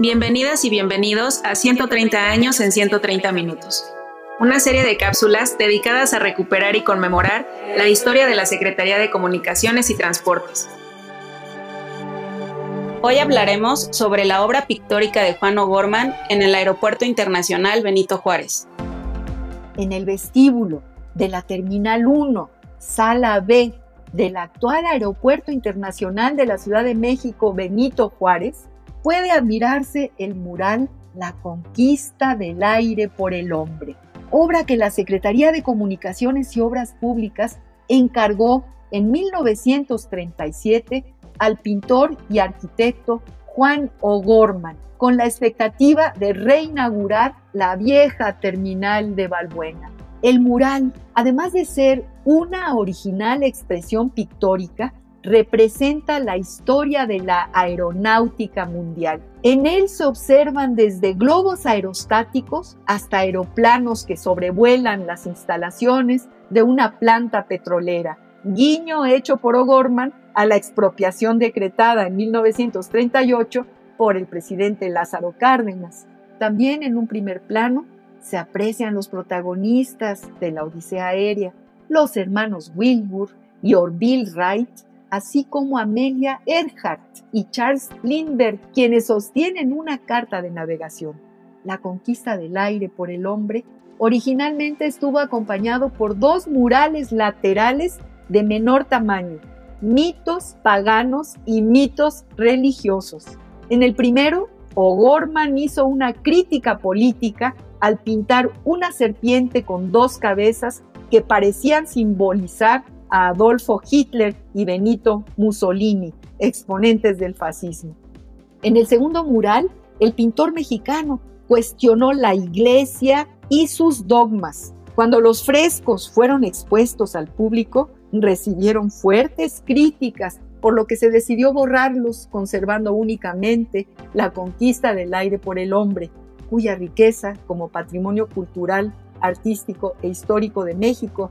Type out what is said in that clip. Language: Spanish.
Bienvenidas y bienvenidos a 130 años en 130 minutos, una serie de cápsulas dedicadas a recuperar y conmemorar la historia de la Secretaría de Comunicaciones y Transportes. Hoy hablaremos sobre la obra pictórica de Juan O'Gorman en el Aeropuerto Internacional Benito Juárez. En el vestíbulo de la Terminal 1, Sala B del actual Aeropuerto Internacional de la Ciudad de México Benito Juárez, puede admirarse el mural La conquista del aire por el hombre, obra que la Secretaría de Comunicaciones y Obras Públicas encargó en 1937 al pintor y arquitecto Juan O'Gorman, con la expectativa de reinaugurar la vieja terminal de Balbuena. El mural, además de ser una original expresión pictórica, representa la historia de la aeronáutica mundial. En él se observan desde globos aerostáticos hasta aeroplanos que sobrevuelan las instalaciones de una planta petrolera, guiño hecho por O'Gorman a la expropiación decretada en 1938 por el presidente Lázaro Cárdenas. También en un primer plano se aprecian los protagonistas de la Odisea Aérea, los hermanos Wilbur y Orville Wright, así como Amelia Earhart y Charles Lindbergh, quienes sostienen una carta de navegación. La conquista del aire por el hombre originalmente estuvo acompañado por dos murales laterales de menor tamaño, mitos paganos y mitos religiosos. En el primero, O'Gorman hizo una crítica política al pintar una serpiente con dos cabezas que parecían simbolizar Adolfo Hitler y Benito Mussolini, exponentes del fascismo. En el segundo mural, el pintor mexicano cuestionó la iglesia y sus dogmas. Cuando los frescos fueron expuestos al público, recibieron fuertes críticas, por lo que se decidió borrarlos, conservando únicamente la conquista del aire por el hombre, cuya riqueza como patrimonio cultural, artístico e histórico de México